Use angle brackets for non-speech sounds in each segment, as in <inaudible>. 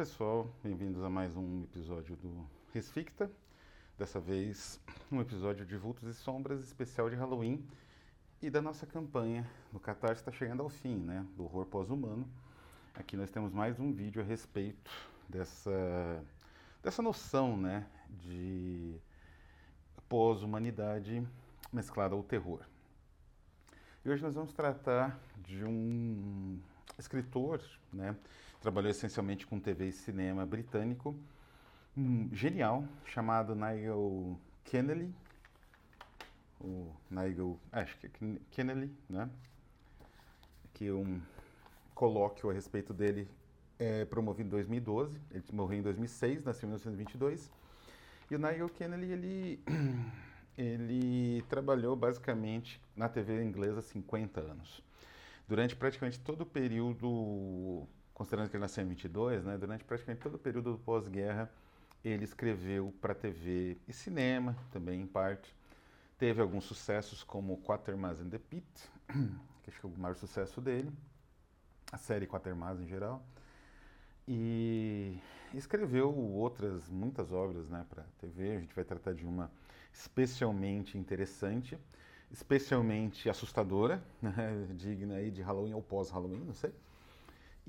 pessoal, bem-vindos a mais um episódio do Resficta. Dessa vez, um episódio de Vultos e Sombras especial de Halloween e da nossa campanha no Catarse está chegando ao fim, né? Do horror pós-humano. Aqui nós temos mais um vídeo a respeito dessa, dessa noção, né? De pós-humanidade mesclada ao terror. E hoje nós vamos tratar de um escritor, né? Trabalhou essencialmente com TV e cinema britânico, um genial, chamado Nigel Kennedy. O Nigel, acho que é Kennedy, né? Aqui um colóquio a respeito dele é promovido em 2012. Ele morreu em 2006, nasceu em 1922. E o Nigel Kennedy, ele, <clears throat> ele trabalhou basicamente na TV inglesa há 50 anos. Durante praticamente todo o período considerando que ele nasceu em 22, né, durante praticamente todo o período do pós-guerra, ele escreveu para TV e cinema, também em parte. Teve alguns sucessos como Quatermass and the Pit, que acho que é o maior sucesso dele, a série Quatermass em geral. E escreveu outras, muitas obras né, para TV. A gente vai tratar de uma especialmente interessante, especialmente assustadora, <laughs> né, digna aí de Halloween ou pós-Halloween, não sei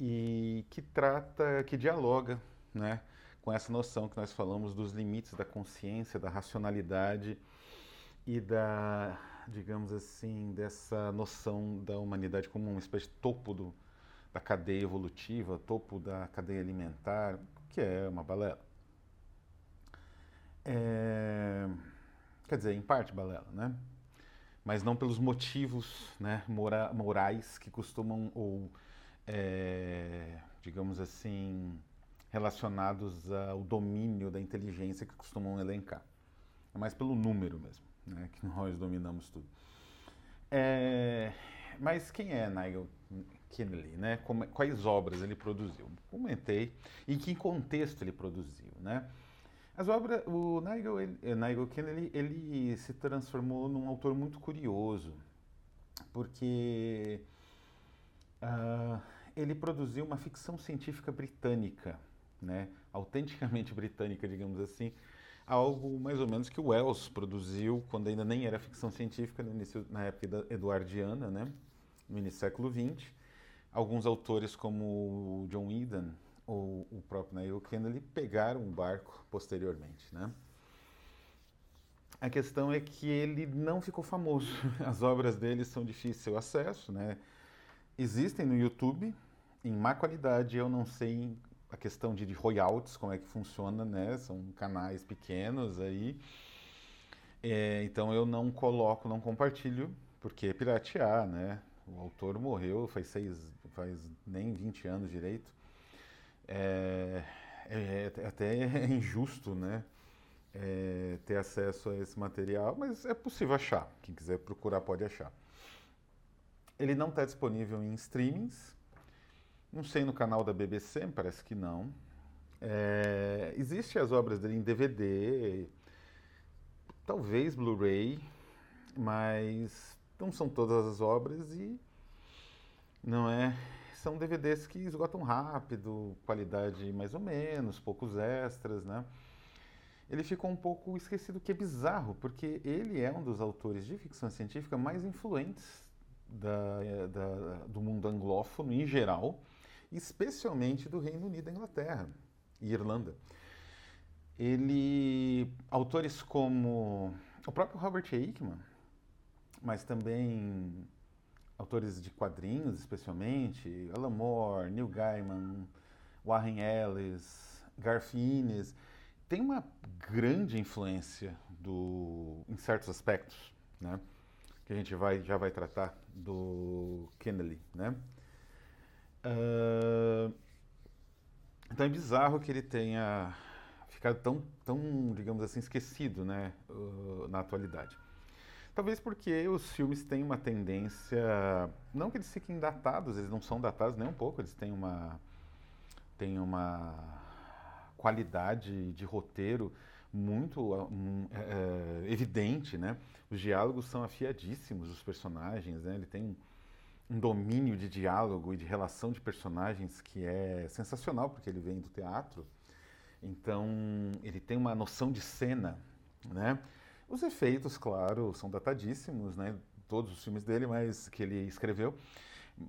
e que trata, que dialoga, né, com essa noção que nós falamos dos limites da consciência, da racionalidade e da, digamos assim, dessa noção da humanidade como uma espécie de topo do, da cadeia evolutiva, topo da cadeia alimentar, que é uma balela. É, quer dizer, em parte balela, né? Mas não pelos motivos né, mora, morais que costumam ou é, digamos assim, relacionados ao domínio da inteligência que costumam elencar. É mais pelo número mesmo, né, que <laughs> nós dominamos tudo. É, mas quem é Nigel Kennedy, né? Como, quais obras ele produziu? Comentei. E que contexto ele produziu, né? As obras, o Nigel, ele, eh, Nigel Kennedy, ele se transformou num autor muito curioso, porque uh, ele produziu uma ficção científica britânica, né, autenticamente <laughs> britânica, digamos assim, algo mais ou menos que o Wells produziu quando ainda nem era ficção científica, no início, na época eduardiana, né, no início do século XX. Alguns autores como John Eden ou o próprio Neil Kennedy pegaram o barco posteriormente, né. A questão é que ele não ficou famoso. <laughs> As obras dele são de difícil acesso, né? Existem no YouTube, em má qualidade, eu não sei a questão de, de royalties, como é que funciona, né? São canais pequenos aí. É, então eu não coloco, não compartilho, porque é piratear, né? O autor morreu faz seis, faz nem 20 anos direito. É, é, é até <laughs> injusto, né? É, ter acesso a esse material, mas é possível achar. Quem quiser procurar pode achar. Ele não está disponível em streamings. Não sei no canal da BBC, parece que não. É, Existem as obras dele em DVD, talvez Blu-ray, mas não são todas as obras e não é. São DVDs que esgotam rápido, qualidade mais ou menos, poucos extras, né? Ele ficou um pouco esquecido, que é bizarro, porque ele é um dos autores de ficção científica mais influentes da, da, do mundo anglófono em geral, especialmente do Reino Unido Inglaterra e Irlanda. Ele, autores como o próprio Robert Aickman, mas também autores de quadrinhos, especialmente Alan Moore, Neil Gaiman, Warren Ellis, Garth Ennis, tem uma grande influência do, em certos aspectos, né? Que a gente vai, já vai tratar do Kennedy, né? Uh, então é bizarro que ele tenha ficado tão, tão digamos assim, esquecido, né, uh, na atualidade. Talvez porque os filmes têm uma tendência, não que eles fiquem datados, eles não são datados nem um pouco, eles têm uma, têm uma qualidade de roteiro muito um, é, evidente, né? Os diálogos são afiadíssimos, os personagens, né? Ele tem um domínio de diálogo e de relação de personagens que é sensacional, porque ele vem do teatro. Então, ele tem uma noção de cena, né? Os efeitos, claro, são datadíssimos, né? Todos os filmes dele, mas que ele escreveu.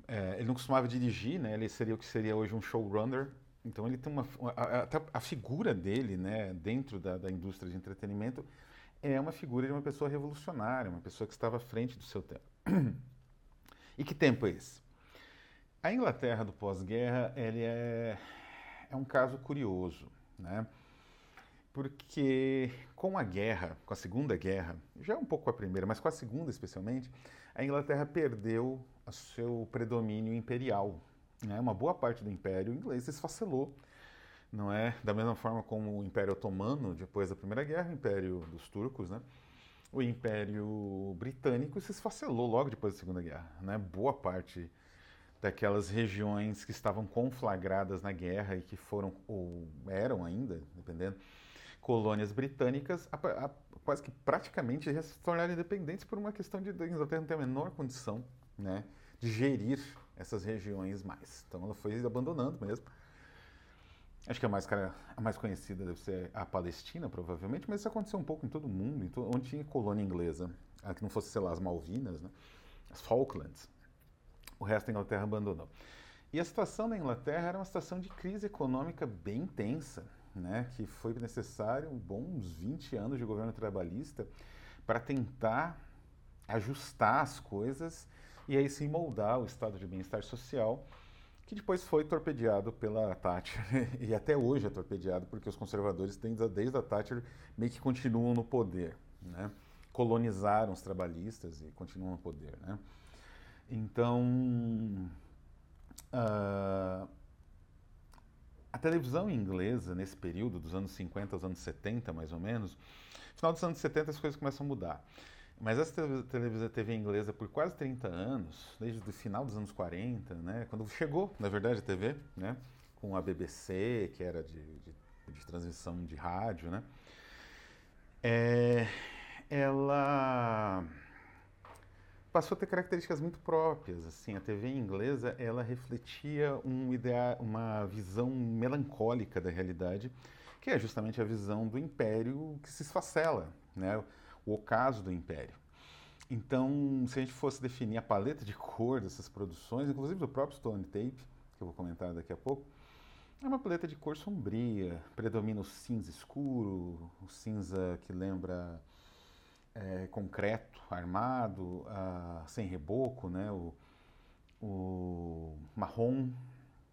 É, ele não costumava dirigir, né? Ele seria o que seria hoje um showrunner. Então, ele tem uma... Até a, a, figura dele, né? Dentro da, da indústria de entretenimento é uma figura de uma pessoa revolucionária, uma pessoa que estava à frente do seu tempo. <clears throat> E que tempo é esse? A Inglaterra do pós-guerra ele é, é um caso curioso, né? Porque com a guerra, com a Segunda Guerra, já um pouco a Primeira, mas com a Segunda especialmente, a Inglaterra perdeu o seu predomínio imperial. Né? Uma boa parte do Império inglês se esfacelou, não é? Da mesma forma como o Império Otomano, depois da Primeira Guerra, o Império dos Turcos, né? o Império Britânico se esfacelou logo depois da Segunda Guerra. Né? Boa parte daquelas regiões que estavam conflagradas na guerra e que foram, ou eram ainda, dependendo, colônias britânicas, a, a, quase que praticamente já se tornaram independentes por uma questão de a Inglaterra não ter a menor condição né, de gerir essas regiões mais. Então ela foi abandonando mesmo. Acho que a mais, cara, a mais conhecida deve ser a Palestina, provavelmente, mas isso aconteceu um pouco em todo o mundo, todo, onde tinha colônia inglesa, que não fosse, sei lá, as Malvinas, né? as Falklands. O resto da Inglaterra abandonou. E a situação da Inglaterra era uma situação de crise econômica bem intensa, né? que foi necessário bons 20 anos de governo trabalhista para tentar ajustar as coisas e aí sim moldar o estado de bem-estar social que depois foi torpedeado pela Thatcher <laughs> e até hoje é torpedeado porque os conservadores desde a Thatcher meio que continuam no poder, né? colonizaram os trabalhistas e continuam no poder, né? Então uh, a televisão inglesa nesse período dos anos 50 aos anos 70 mais ou menos, no final dos anos 70 as coisas começam a mudar. Mas essa televisão TV inglesa por quase 30 anos, desde o final dos anos 40, né, quando chegou, na verdade, a TV, né, com a BBC, que era de, de, de transmissão de rádio, né, é, ela passou a ter características muito próprias. Assim, a TV inglesa ela refletia um ideal, uma visão melancólica da realidade, que é justamente a visão do império que se esfacela, né? O ocaso do império. Então, se a gente fosse definir a paleta de cor dessas produções, inclusive do próprio Stone Tape, que eu vou comentar daqui a pouco, é uma paleta de cor sombria, predomina o cinza escuro, o cinza que lembra é, concreto, armado, sem reboco, né? o, o marrom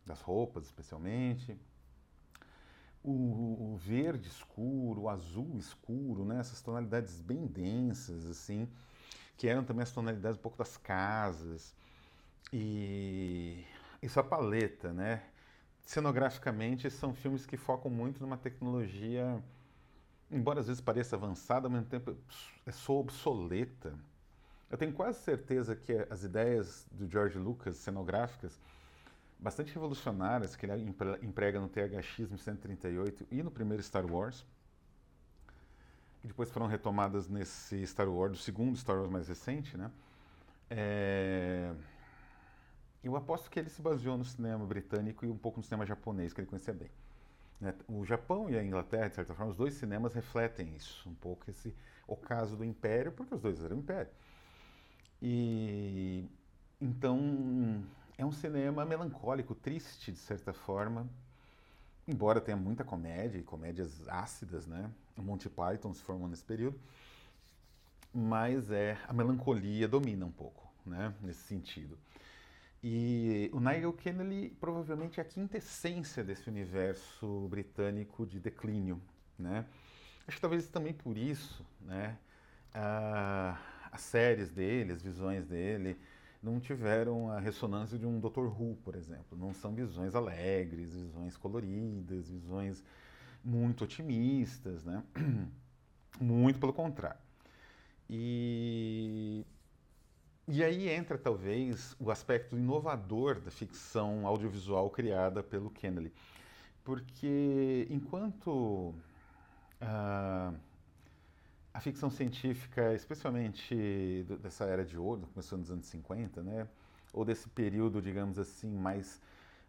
das roupas, especialmente o, o, verde escuro, o azul escuro, né? essas tonalidades bem densas, assim, que eram também as tonalidades um pouco das casas. E isso é paleta, né? Cenograficamente, são filmes que focam muito numa tecnologia, embora às vezes pareça avançada, ao mesmo tempo é só obsoleta. Eu tenho quase certeza que as ideias do George Lucas cenográficas bastante revolucionárias que ele emprega no THX 138 e no primeiro Star Wars, que depois foram retomadas nesse Star Wars, do segundo Star Wars mais recente, né? É... Eu aposto que ele se baseou no cinema britânico e um pouco no cinema japonês, que ele conhecia bem. Né? O Japão e a Inglaterra, de certa forma, os dois cinemas refletem isso, um pouco esse ocaso do Império, porque os dois eram Império. E então é um cinema melancólico, triste de certa forma, embora tenha muita comédia e comédias ácidas, né? O Monty Python se formou nesse período, mas é a melancolia domina um pouco, né? Nesse sentido. E o Nigel Kennedy provavelmente é a quintessência desse universo britânico de declínio, né? Acho que talvez também por isso, né? Ah, as séries dele, as visões dele, não tiveram a ressonância de um Dr. Who, por exemplo. Não são visões alegres, visões coloridas, visões muito otimistas, né? <clears throat> Muito pelo contrário. E, e aí entra talvez o aspecto inovador da ficção audiovisual criada pelo Kennedy. Porque enquanto uh, a ficção científica, especialmente dessa era de ouro, começou nos anos 50, né? ou desse período, digamos assim, mais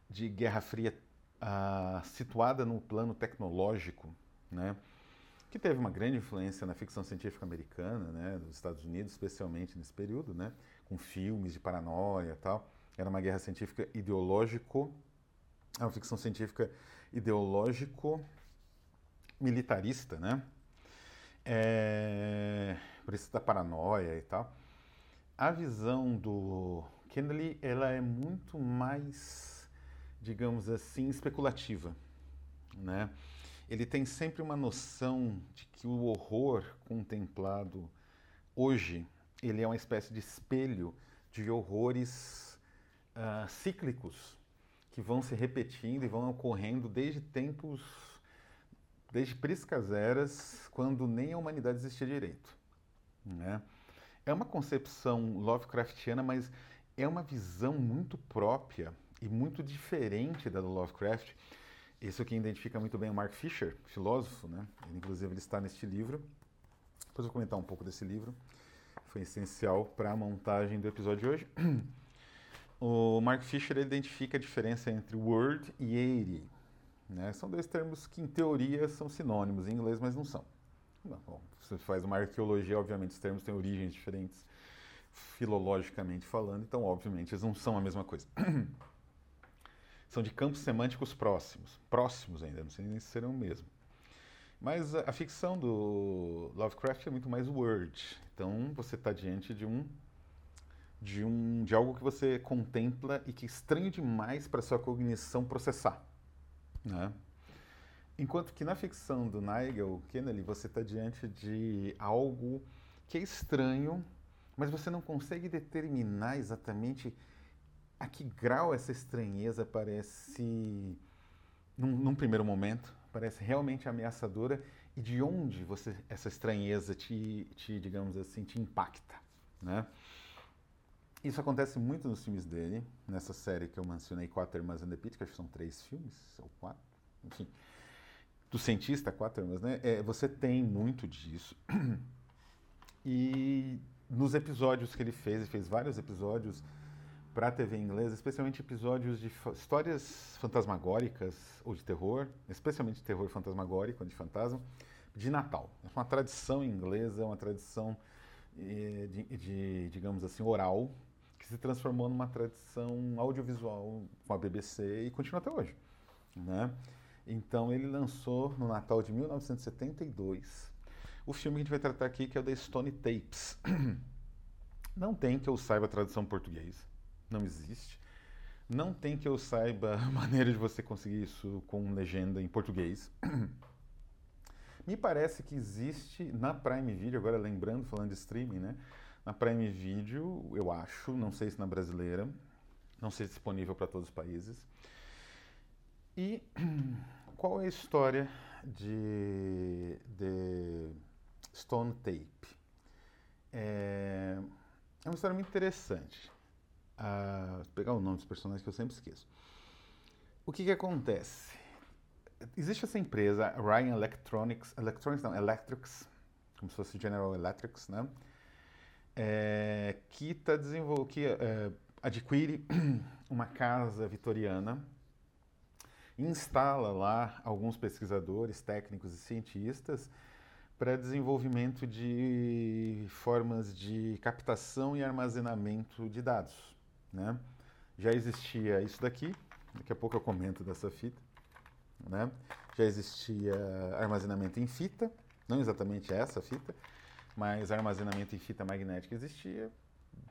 de Guerra Fria uh, situada no plano tecnológico, né? que teve uma grande influência na ficção científica americana, né, dos Estados Unidos, especialmente nesse período, né, com filmes de paranoia e tal. Era uma guerra científica ideológico, é uma ficção científica ideológico militarista, né? É, por isso da paranoia e tal. A visão do Kennedy, ela é muito mais, digamos assim, especulativa, né? Ele tem sempre uma noção de que o horror contemplado hoje, ele é uma espécie de espelho de horrores uh, cíclicos que vão se repetindo e vão ocorrendo desde tempos, desde priscas eras, quando nem a humanidade existia direito. Né? É uma concepção Lovecraftiana, mas é uma visão muito própria e muito diferente da do Lovecraft. Isso que identifica muito bem o Mark Fisher, filósofo, né? Ele, inclusive ele está neste livro. Depois vou comentar um pouco desse livro. Foi essencial para a montagem do episódio de hoje. <clears throat> O Mark Fisher identifica a diferença entre word e eighty. Né? São dois termos que, em teoria, são sinônimos em inglês, mas não são. Bom, você faz uma arqueologia, obviamente, os termos têm origens diferentes, filologicamente falando, então, obviamente, eles não são a mesma coisa. <clears throat> são de campos semânticos próximos. Próximos ainda, não sei nem se serão mesmo. Mas a, a ficção do Lovecraft é muito mais word. Então, você está diante de um de, um, de algo que você contempla e que é estranho demais para sua cognição processar. Né? Enquanto que na ficção do Nigel Kennedy você está diante de algo que é estranho, mas você não consegue determinar exatamente a que grau essa estranheza parece, num, num primeiro momento, parece realmente ameaçadora e de onde você essa estranheza te, te digamos assim, te impacta, né? Isso acontece muito nos filmes dele, nessa série que eu mencionei, Quatro Irmãs and the Pit, que acho que são três filmes, ou quatro, enfim. Do cientista, Quatro Irmãs, né? É, você tem muito disso. <clears throat> E nos episódios que ele fez, ele fez vários episódios para a TV inglesa, especialmente episódios de histórias fantasmagóricas ou de terror, especialmente terror fantasmagórico, de fantasma, de Natal. É uma tradição inglesa, uma tradição eh, de, de, digamos assim, oral, se transformou numa tradição audiovisual com a BBC e continua até hoje. Né? Então ele lançou no Natal de 1972 o filme que a gente vai tratar aqui, que é o The Stone Tapes. <clears throat> Não tem que eu saiba a tradução português, não existe. Não tem que eu saiba <laughs> a maneira de você conseguir isso com legenda em português. <clears throat> Me parece que existe na Prime Video, agora lembrando, falando de streaming, né? Na Prime Video, eu acho, não sei se na brasileira, não sei se disponível para todos os países. E <clears throat> qual é a história de, de Stone Tape? É, é uma história muito interessante. Ah, vou pegar o nome dos personagens que eu sempre esqueço. O que, que acontece? Existe essa empresa, Ryan Electronics, Electronics não, Electrics, como se fosse General Electrics, né? É, que, tá desenvol... que é, adquire <clears throat> uma casa vitoriana, instala lá alguns pesquisadores, técnicos e cientistas para desenvolvimento de formas de captação e armazenamento de dados. Né? Já existia isso daqui, daqui a pouco eu comento dessa fita. Né? Já existia armazenamento em fita, não exatamente essa fita, mas armazenamento em fita magnética existia,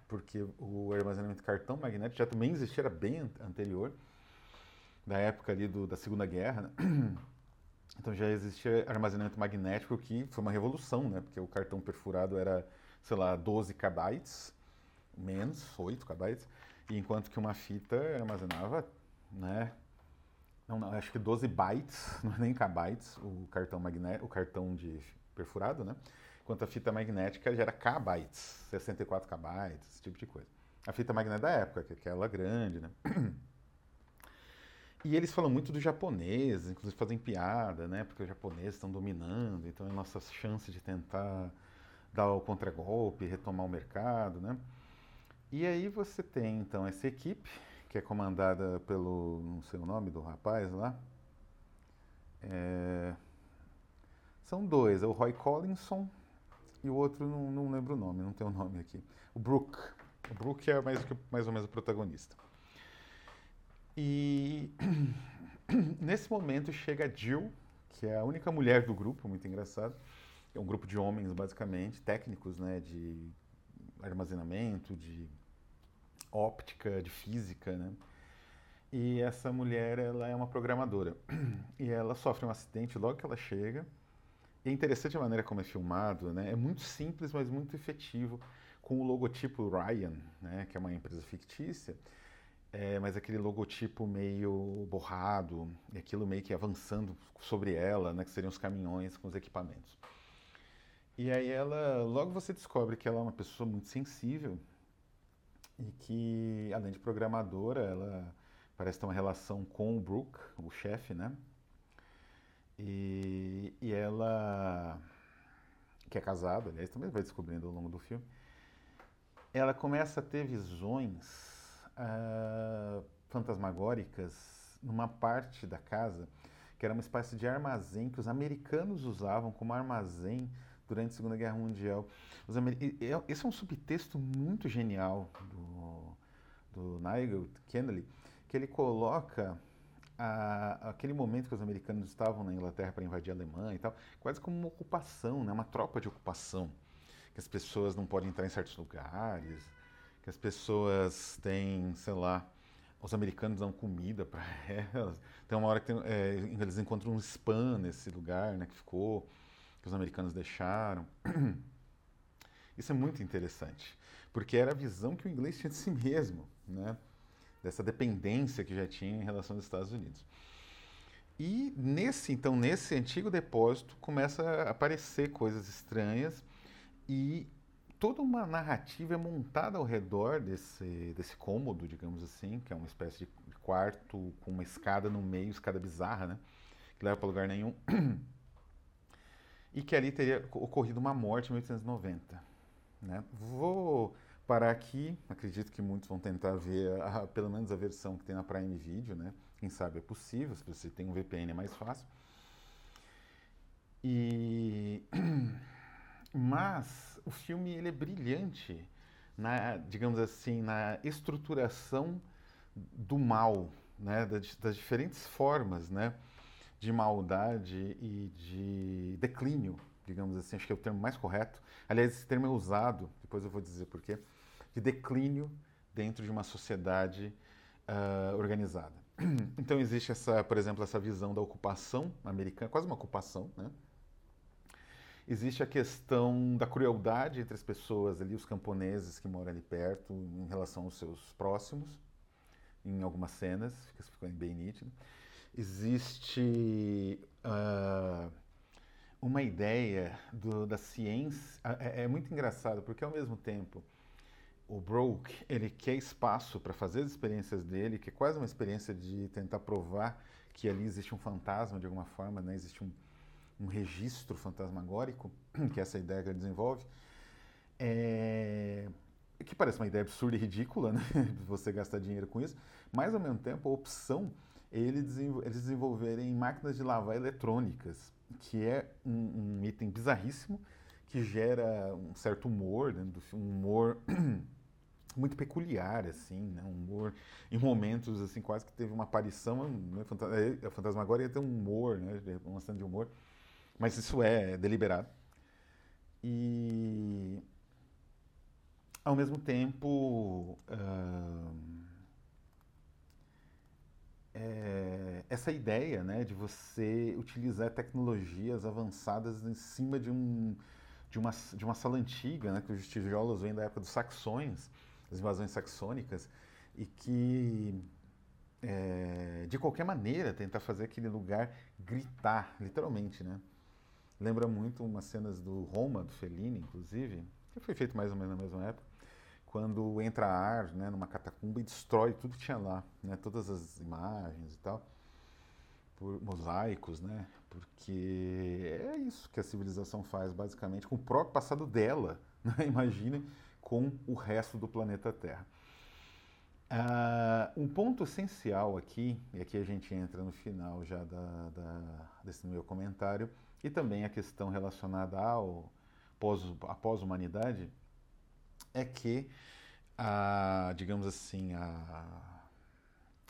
porque o armazenamento cartão magnético já também existia, era bem anterior, da época ali do, da Segunda Guerra, né? <clears throat> Então já existia armazenamento magnético que foi uma revolução, né? Porque o cartão perfurado era, sei lá, 12 KB, menos 8 KB, enquanto que uma fita armazenava, né? Não, não, acho que 12 bytes, <laughs> não é nem kbytes, o cartão magnético, o cartão de perfurado, né? Enquanto a fita magnética gera kbytes, 64 kbytes, esse tipo de coisa. A fita magnética da época, que é aquela grande, né? <clears throat> E eles falam muito do japonês, inclusive fazem piada, né? Porque os japoneses estão dominando, então é nossa chance de tentar dar o contragolpe, retomar o mercado, né? E aí você tem então essa equipe, que é comandada pelo, não sei o nome do rapaz lá. É, são dois, é o Roy Collinson e o outro não, não lembro o nome, não tem o nome aqui. O Brooke. O Brooke é mais, mais ou menos o protagonista. E <clears throat> nesse momento chega a Jill, que é a única mulher do grupo, muito engraçado. É um grupo de homens, basicamente, técnicos, né, de armazenamento, de óptica, de física, né? E essa mulher, ela é uma programadora. <clears throat> E ela sofre um acidente logo que ela chega. É interessante a maneira como é filmado, né? É muito simples, mas muito efetivo, com o logotipo Ryan, né? Que é uma empresa fictícia. É, mas aquele logotipo meio borrado, e aquilo meio que avançando sobre ela, né? Que seriam os caminhões com os equipamentos. E aí ela, logo você descobre que ela é uma pessoa muito sensível e que, além de programadora, ela parece ter uma relação com o Brooke, o chefe, né? E, e ela, que é casada, aliás, também vai descobrindo ao longo do filme, ela começa a ter visões uh, fantasmagóricas numa parte da casa que era uma espécie de armazém que os americanos usavam como armazém durante a Segunda Guerra Mundial. É, Esse é um subtexto muito genial do, do Nigel Kennedy, que ele coloca a, aquele momento que os americanos estavam na Inglaterra para invadir a Alemanha e tal, quase como uma ocupação, né? uma tropa de ocupação. Que as pessoas não podem entrar em certos lugares, que as pessoas têm, sei lá, os americanos dão comida para <laughs> elas. Tem uma hora que tem, é, eles encontram um spam nesse lugar né, que ficou, que os americanos deixaram. <clears throat> Isso é muito interessante, porque era a visão que o inglês tinha de si mesmo, né? Dessa dependência que já tinha em relação aos Estados Unidos. E nesse, então, nesse antigo depósito começa a aparecer coisas estranhas e toda uma narrativa é montada ao redor desse, desse cômodo, digamos assim, que é uma espécie de quarto com uma escada no meio, escada bizarra, né? Que leva para lugar nenhum. <clears throat> e que ali teria ocorrido uma morte em 1890. Né? Vou parar aqui. Acredito que muitos vão tentar ver, a, pelo menos a versão que tem na Prime Video, né? Quem sabe é possível, se você tem um VPN é mais fácil. E <clears throat> mas o filme ele é brilhante na, digamos assim, na estruturação do mal, né? Das, das diferentes formas, né? De maldade e de declínio, digamos assim, acho que é o termo mais correto. Aliás, esse termo é usado, depois eu vou dizer por quê de declínio dentro de uma sociedade uh, organizada. <clears throat> Então existe essa, por exemplo, essa visão da ocupação americana, quase uma ocupação, né? Existe a questão da crueldade entre as pessoas ali, os camponeses que moram ali perto, em relação aos seus próximos, em algumas cenas, fica bem nítido. Existe uh, uma ideia do, da ciência, é, é muito engraçado, porque ao mesmo tempo o Broke, ele quer espaço para fazer as experiências dele, que é quase uma experiência de tentar provar que ali existe um fantasma de alguma forma, né? existe um, um registro fantasmagórico, <clears throat> que é essa ideia que ele desenvolve, é... que parece uma ideia absurda e ridícula, <laughs> né? você gastar dinheiro com isso, mas ao mesmo tempo a opção é eles desenvolverem máquinas de lavar eletrônicas, que é um, um item bizarríssimo, que gera um certo humor, né? um humor <clears throat> muito peculiar, assim, né? Um humor em momentos, assim, quase que teve uma aparição, né? É, a Fantasma agora ia ter um humor, né? Uma cena de humor, mas isso é deliberado. E, ao mesmo tempo, é, essa ideia, né? De você utilizar tecnologias avançadas em cima de um de uma, de uma sala antiga, né, que os tijolos vêm da época dos saxões, as invasões saxônicas, e que, é, de qualquer maneira, tenta fazer aquele lugar gritar, literalmente, né? Lembra muito umas cenas do Roma, do Fellini, inclusive, que foi feito mais ou menos na mesma época, quando entra ar né, numa catacumba e destrói tudo que tinha lá, né, todas as imagens e tal, por mosaicos, né, porque é isso que a civilização faz, basicamente, com o próprio passado dela. <laughs> Né? Com o resto do planeta Terra. Uh, um ponto essencial aqui, e aqui a gente entra no final já da, da, desse meu comentário, e também a questão relacionada ao pós, à pós-humanidade, é que, digamos assim, a,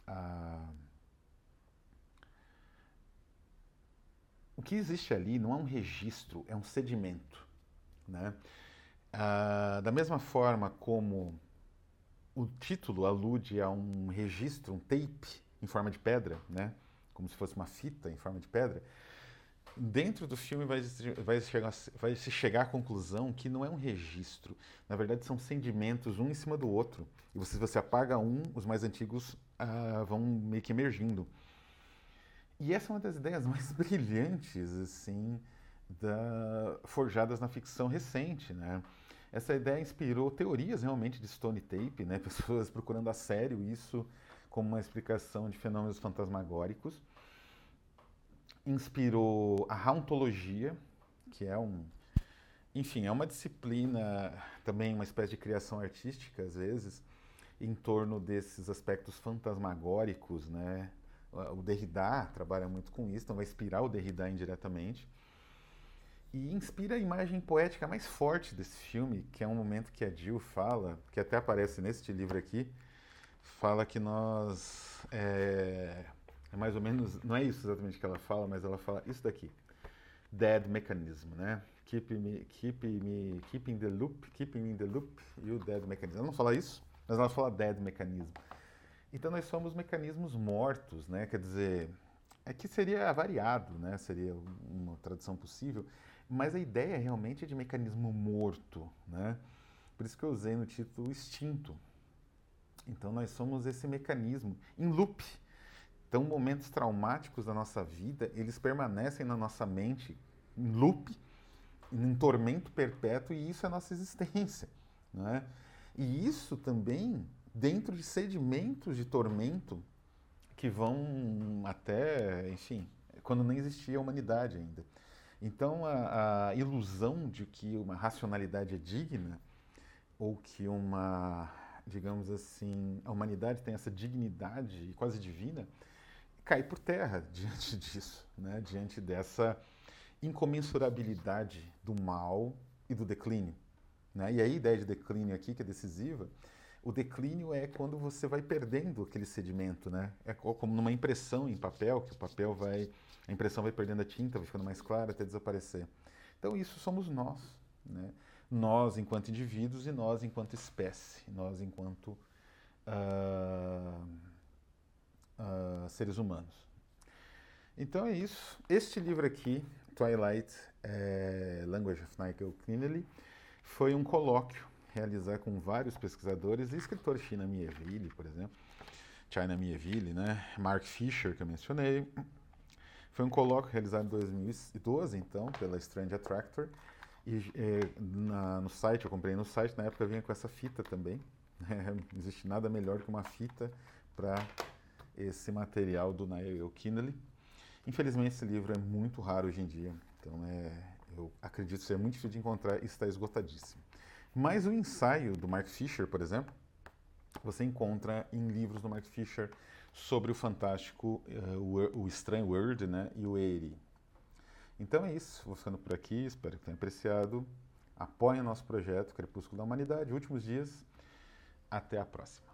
a, o que existe ali não é um registro, é um sedimento. Né? Ah, da mesma forma como o título alude a um registro, um tape em forma de pedra, né? como se fosse uma fita em forma de pedra, dentro do filme vai, vai, chegar, vai se chegar à conclusão que não é um registro. Na verdade, são sedimentos um em cima do outro. E se você apaga um, os mais antigos ah, vão meio que emergindo. E essa é uma das ideias mais <laughs> brilhantes, assim, da, forjadas na ficção recente, né? Essa ideia inspirou teorias realmente de Stone Tape, né? <laughs> Pessoas procurando a sério isso como uma explicação de fenômenos fantasmagóricos. Inspirou a hauntologia, que é um, enfim, é uma disciplina também uma espécie de criação artística às vezes em torno desses aspectos fantasmagóricos, né? O Derrida trabalha muito com isso, então vai inspirar o Derrida indiretamente. E inspira a imagem poética mais forte desse filme, que é um momento que a Jill fala, que até aparece neste livro aqui, fala que nós. É, é mais ou menos. Não é isso exatamente que ela fala, mas ela fala isso daqui. Dead mechanism, né? Keep me, keep me, keeping the loop, keeping in the loop, e o dead mechanism. Ela não fala isso, mas ela fala dead mechanism. Então nós somos mecanismos mortos, né? Quer dizer, é que seria variado, né? Seria uma tradução possível, mas a ideia realmente é de mecanismo morto, né? Por isso que eu usei no título extinto. Então nós somos esse mecanismo em loop. Então momentos traumáticos da nossa vida, eles permanecem na nossa mente em loop, em tormento perpétuo e isso é a nossa existência, né? E isso também dentro de sedimentos de tormento que vão até, enfim, quando nem existia a humanidade ainda. Então, a, a, ilusão de que uma racionalidade é digna, ou que uma, digamos assim, a humanidade tem essa dignidade quase divina, cai por terra <laughs> diante disso, né? diante dessa incomensurabilidade do mal e do declínio. Né? E a ideia de declínio aqui, que é decisiva, o declínio é quando você vai perdendo aquele sedimento, né? É como numa impressão em papel, que o papel vai, a impressão vai perdendo a tinta, vai ficando mais clara até desaparecer. Então isso somos nós, né? Nós enquanto indivíduos e nós enquanto espécie, nós enquanto uh, uh, seres humanos. Então é isso. Este livro aqui, Twilight é, Language of Nigel Kennedy, foi um colóquio realizar com vários pesquisadores e escritores, China Mieville, por exemplo, China Mieville, né? Mark Fisher, que eu mencionei. Foi um colóquio realizado em 2012, então, pela Strange Attractor. E é, na, no site, eu comprei no site, na época vinha com essa fita também. Né? Não existe nada melhor que uma fita para esse material do Niall Kinley. Infelizmente, esse livro é muito raro hoje em dia, então é, eu acredito ser muito difícil de encontrar e está esgotadíssimo. Mas o ensaio do Mark Fisher, por exemplo, você encontra em livros do Mark Fisher sobre o fantástico, uh, o, o, Estranho World né, e o Eri. Então é isso, vou ficando por aqui, espero que tenham apreciado. Apoiem nosso projeto Crepúsculo da Humanidade, últimos dias. Até a próxima.